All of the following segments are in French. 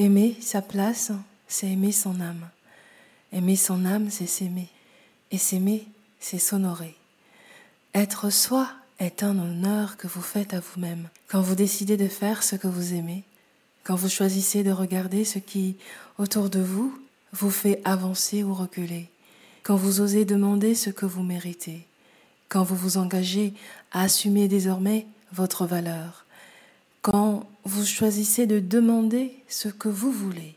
Aimer sa place, c'est aimer son âme. Aimer son âme, c'est s'aimer. Et s'aimer, c'est s'honorer. Être soi est un honneur que vous faites à vous-même. Quand vous décidez de faire ce que vous aimez, quand vous choisissez de regarder ce qui, autour de vous, vous fait avancer ou reculer, quand vous osez demander ce que vous méritez, quand vous vous engagez à assumer désormais votre valeur, quand vous choisissez de demander ce que vous voulez,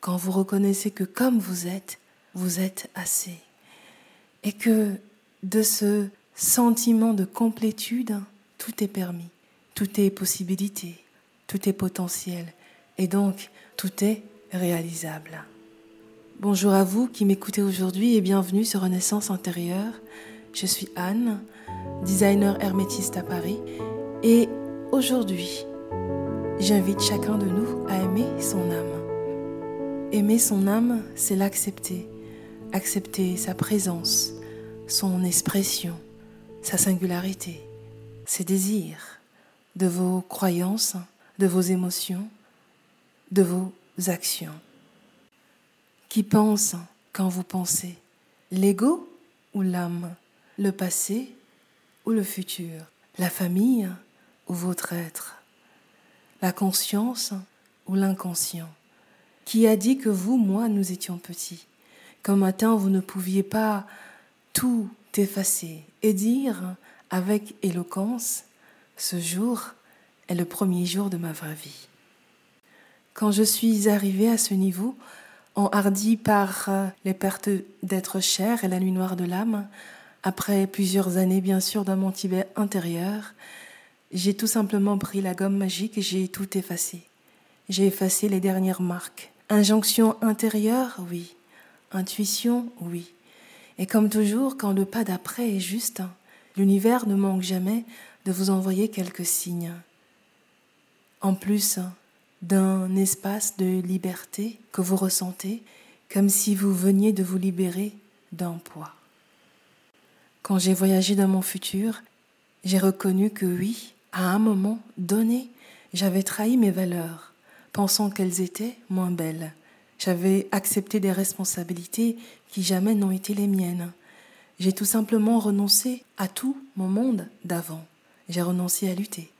quand vous reconnaissez que comme vous êtes, vous êtes assez, et que de ce sentiment de complétude, tout est permis, tout est possibilité, tout est potentiel, et donc tout est réalisable. Bonjour à vous qui m'écoutez aujourd'hui et bienvenue sur Renaissance intérieure. Je suis Anne, designer hermétiste à Paris, et aujourd'hui, j'invite chacun de nous à aimer son âme. Aimer son âme, c'est l'accepter, accepter sa présence, son expression, sa singularité, ses désirs, de vos croyances, de vos émotions, de vos actions. Qui pense quand vous pensez? L'ego ou l'âme? Le passé ou le futur? La famille? Ou votre être La conscience ou l'inconscient Qui a dit que vous, moi, nous étions petits Qu'un matin, vous ne pouviez pas tout effacer et dire avec éloquence, ce jour est le premier jour de ma vraie vie. Quand je suis arrivée à ce niveau, enhardi par euh, les pertes d'être cher et la nuit noire de l'âme, après plusieurs années bien sûr dans mon Tibet intérieur, j'ai tout simplement pris la gomme magique et j'ai tout effacé. J'ai effacé les dernières marques. Injonction intérieure, oui. Intuition, oui. Et comme toujours, quand le pas d'après est juste, l'univers ne manque jamais de vous envoyer quelques signes. En plus d'un espace de liberté que vous ressentez, comme si vous veniez de vous libérer d'un poids. Quand j'ai voyagé dans mon futur, j'ai reconnu que oui, à un moment donné, j'avais trahi mes valeurs, pensant qu'elles étaient moins belles. J'avais accepté des responsabilités qui jamais n'ont été les miennes. J'ai tout simplement renoncé à tout mon monde d'avant. J'ai renoncé à lutter.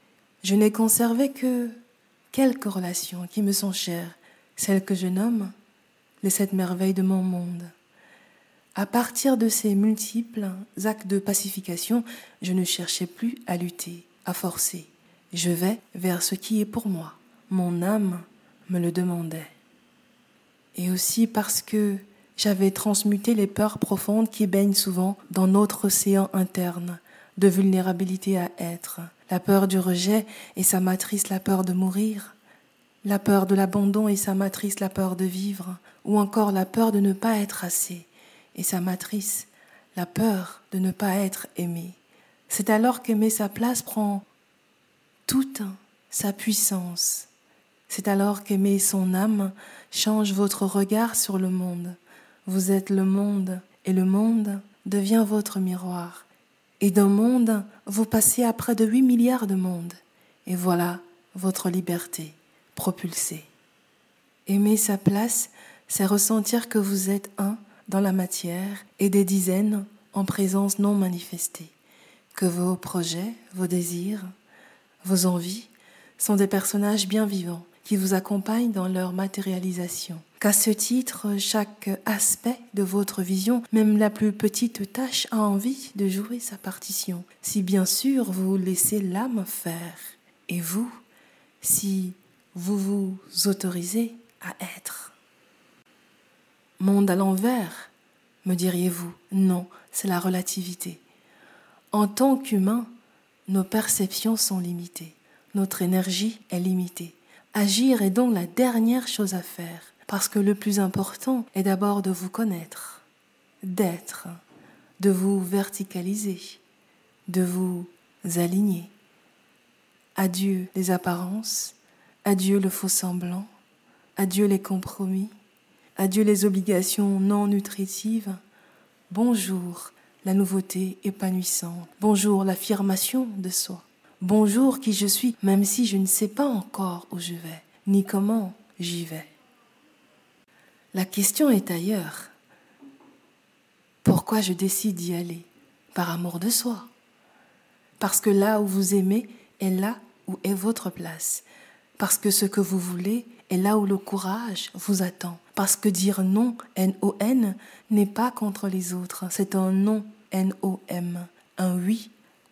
Je n'ai conservé que quelques relations qui me sont chères, celles que je nomme les sept merveilles de mon monde. À partir de ces multiples actes de pacification, je ne cherchais plus à lutter, à forcer. Je vais vers ce qui est pour moi. Mon âme me le demandait. Et aussi parce que j'avais transmuté les peurs profondes qui baignent souvent dans notre océan interne de vulnérabilité à être. La peur du rejet et sa matrice la peur de mourir, la peur de l'abandon et sa matrice la peur de vivre, ou encore la peur de ne pas être assez et sa matrice la peur de ne pas être aimé. C'est alors qu'aimer sa place prend toute sa puissance. C'est alors qu'aimer son âme change votre regard sur le monde. Vous êtes le monde et le monde devient votre miroir. Et d'un monde, vous passez à près de 8 milliards de mondes. Et voilà votre liberté propulsée. Aimer sa place, c'est ressentir que vous êtes un dans la matière et des dizaines en présence non manifestée, que vos projets, vos désirs, vos envies sont des personnages bien vivants qui vous accompagnent dans leur matérialisation qu'à ce titre, chaque aspect de votre vision, même la plus petite tâche, a envie de jouer sa partition, si bien sûr vous laissez l'âme faire, et vous, si vous vous autorisez à être. Monde à l'envers, me diriez-vous Non, c'est la relativité. En tant qu'humain, nos perceptions sont limitées, notre énergie est limitée. Agir est donc la dernière chose à faire parce que le plus important est d'abord de vous connaître, d'être, de vous verticaliser, de vous aligner. Adieu les apparences, adieu le faux semblant, adieu les compromis, adieu les obligations non nutritives. Bonjour la nouveauté épanouissante, bonjour l'affirmation de soi, bonjour qui je suis même si je ne sais pas encore où je vais, ni comment j'y vais. La question est ailleurs. Pourquoi je décide d'y aller? Par amour de soi? Parce que là où vous aimez est là où est votre place. Parce que ce que vous voulez est là où le courage vous attend. Parce que dire non, N-O-N, n'est pas contre les autres, c'est un non, N-O-M, un oui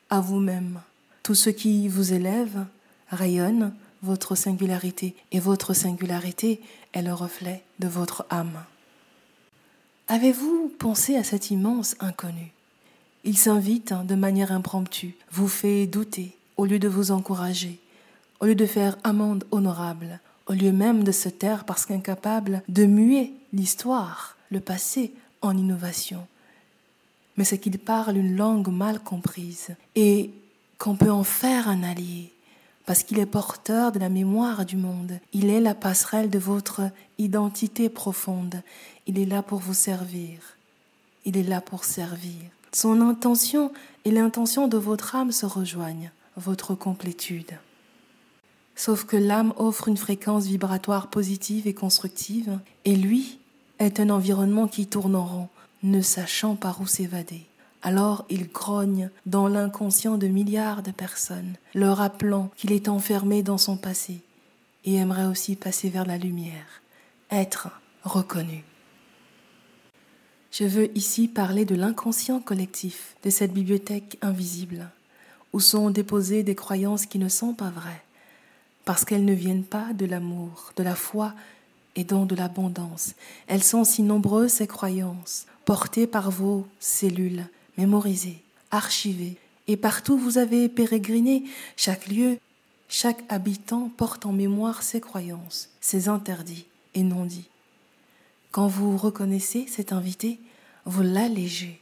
à vous-même. Tout ce qui vous élève rayonne votre singularité et votre singularité est le reflet de votre âme. Avez-vous pensé à cet immense inconnu? Il s'invite hein, de manière impromptue, vous fait douter au lieu de vous encourager, au lieu de faire amende honorable, au lieu même de se taire parce qu'incapable de muer l'histoire, le passé en innovation. Mais c'est qu'il parle une langue mal comprise et qu'on peut en faire un allié, parce qu'il est porteur de la mémoire du monde. Il est la passerelle de votre identité profonde. Il est là pour vous servir. Il est là pour servir. Son intention et l'intention de votre âme se rejoignent, votre complétude. Sauf que l'âme offre une fréquence vibratoire positive et constructive, et lui est un environnement qui tourne en rond, ne sachant par où s'évader. Alors il grogne dans l'inconscient de milliards de personnes, leur rappelant qu'il est enfermé dans son passé et aimerait aussi passer vers la lumière, être reconnu. Je veux ici parler de l'inconscient collectif, de cette bibliothèque invisible, où sont déposées des croyances qui ne sont pas vraies, parce qu'elles ne viennent pas de l'amour, de la foi et donc de l'abondance. Elles sont si nombreuses, ces croyances, portées par vos cellules, mémorisé, archivé, et partout vous avez pérégriné, chaque lieu, chaque habitant porte en mémoire ses croyances, ses interdits et non-dits. Quand vous reconnaissez cet invité, vous l'allégez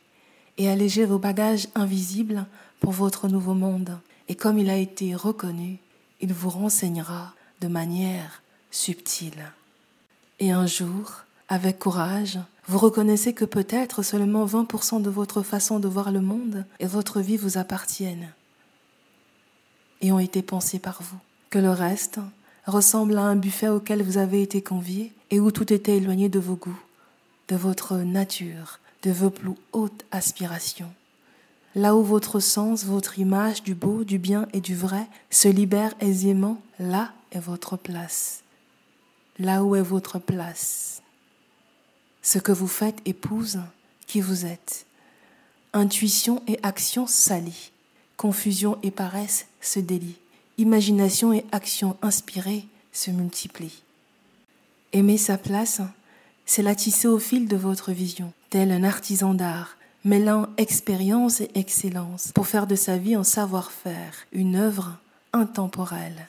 et allégez vos bagages invisibles pour votre nouveau monde. Et comme il a été reconnu, il vous renseignera de manière subtile. Et un jour, avec courage, vous reconnaissez que peut-être seulement 20% de votre façon de voir le monde et votre vie vous appartiennent et ont été pensés par vous. Que le reste ressemble à un buffet auquel vous avez été convié et où tout était éloigné de vos goûts, de votre nature, de vos plus hautes aspirations. Là où votre sens, votre image du beau, du bien et du vrai se libère aisément, là est votre place. Là où est votre place. Ce que vous faites épouse qui vous êtes. Intuition et action s'allient. Confusion et paresse se délient. Imagination et action inspirée se multiplient. Aimer sa place, c'est la tisser au fil de votre vision, tel un artisan d'art, mêlant expérience et excellence pour faire de sa vie un savoir-faire, une œuvre intemporelle.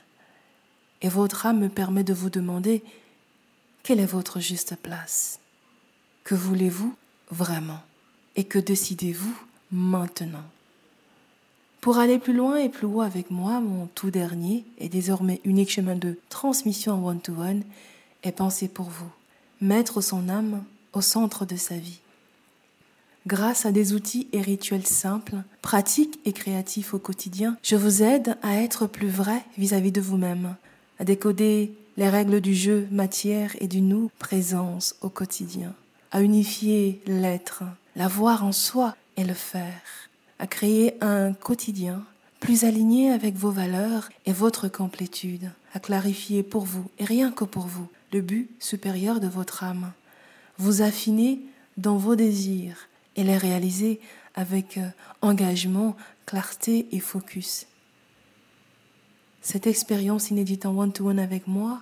Et votre âme me permet de vous demander quelle est votre juste place? Que voulez-vous vraiment? Et que décidez-vous maintenant? Pour aller plus loin et plus haut avec moi, mon tout dernier et désormais unique chemin de transmission en one-to-one est pensé pour vous. Mettre son âme au centre de sa vie. Grâce à des outils et rituels simples, pratiques et créatifs au quotidien, je vous aide à être plus vrai vis-à-vis de vous-même, à décoder les règles du jeu matière et du nous présence au quotidien à unifier l'être, l'avoir en soi et le faire, à créer un quotidien plus aligné avec vos valeurs et votre complétude, à clarifier pour vous et rien que pour vous le but supérieur de votre âme, vous affiner dans vos désirs et les réaliser avec euh, engagement, clarté et focus. Cette expérience inédite en one-to-one avec moi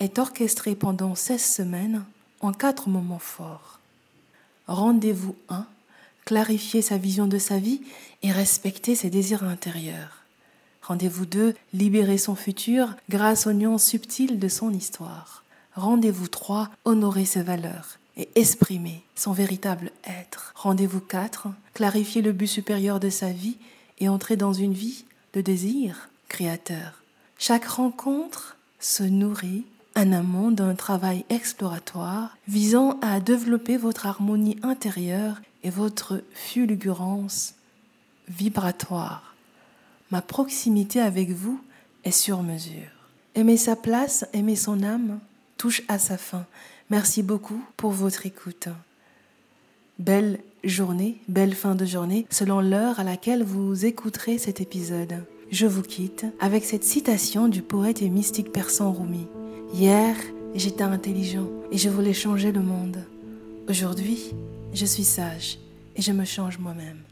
est orchestrée pendant 16 semaines en quatre moments forts. Rendez-vous 1, clarifier sa vision de sa vie et respecter ses désirs intérieurs. Rendez-vous 2, libérer son futur grâce aux nuances subtiles de son histoire. Rendez-vous 3, honorer ses valeurs et exprimer son véritable être. Rendez-vous 4, clarifier le but supérieur de sa vie et entrer dans une vie de désir créateur. Chaque rencontre se nourrit un amont d'un travail exploratoire visant à développer votre harmonie intérieure et votre fulgurance vibratoire. Ma proximité avec vous est sur mesure. Aimer sa place, aimer son âme, touche à sa fin. Merci beaucoup pour votre écoute. Belle journée, belle fin de journée, selon l'heure à laquelle vous écouterez cet épisode. Je vous quitte avec cette citation du poète et mystique persan Rumi. Hier, j'étais intelligent et je voulais changer le monde. Aujourd'hui, je suis sage et je me change moi-même.